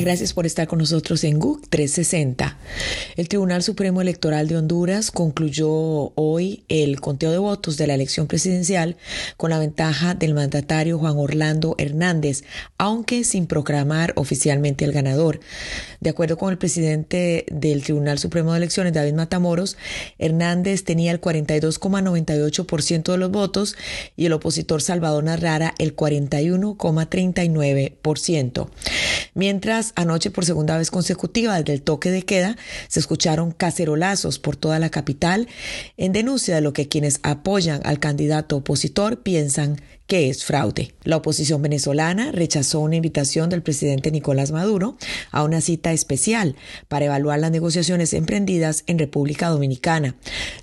Gracias por estar con nosotros en GUC 360. El Tribunal Supremo Electoral de Honduras concluyó hoy el conteo de votos de la elección presidencial con la ventaja del mandatario Juan Orlando Hernández, aunque sin proclamar oficialmente el ganador. De acuerdo con el presidente del Tribunal Supremo de Elecciones, David Matamoros, Hernández tenía el 42,98% de los votos y el opositor Salvador Narrara el 41,39%. Mientras anoche por segunda vez consecutiva desde el toque de queda se escucharon cacerolazos por toda la capital en denuncia de lo que quienes apoyan al candidato opositor piensan que es fraude. La oposición venezolana rechazó una invitación del presidente Nicolás Maduro a una cita especial para evaluar las negociaciones emprendidas en República Dominicana.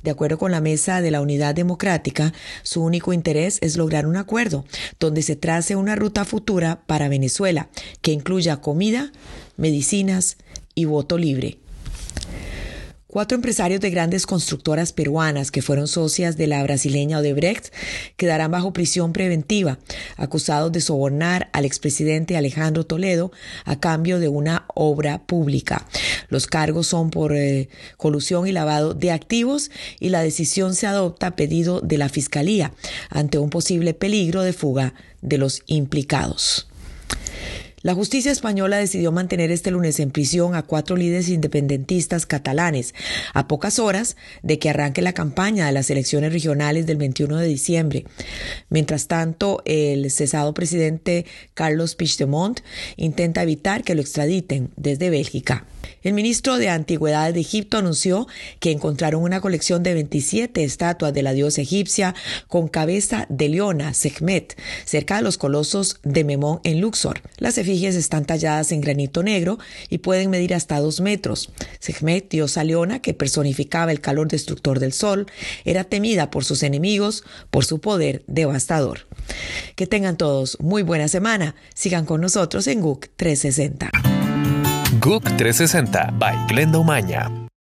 De acuerdo con la Mesa de la Unidad Democrática, su único interés es lograr un acuerdo donde se trace una ruta futura para Venezuela que incluya comida, medicinas y voto libre. Cuatro empresarios de grandes constructoras peruanas que fueron socias de la brasileña Odebrecht quedarán bajo prisión preventiva, acusados de sobornar al expresidente Alejandro Toledo a cambio de una obra pública. Los cargos son por eh, colusión y lavado de activos y la decisión se adopta a pedido de la Fiscalía ante un posible peligro de fuga de los implicados. La justicia española decidió mantener este lunes en prisión a cuatro líderes independentistas catalanes, a pocas horas de que arranque la campaña de las elecciones regionales del 21 de diciembre. Mientras tanto, el cesado presidente Carlos Puigdemont intenta evitar que lo extraditen desde Bélgica. El ministro de Antigüedades de Egipto anunció que encontraron una colección de 27 estatuas de la diosa egipcia con cabeza de leona, Sekhmet, cerca de los colosos de Memón en Luxor. Las están talladas en granito negro y pueden medir hasta dos metros. Sekhmet, diosa leona que personificaba el calor destructor del sol, era temida por sus enemigos por su poder devastador. Que tengan todos muy buena semana. Sigan con nosotros en GUC 360. GUC 360 by Glenda Umaña.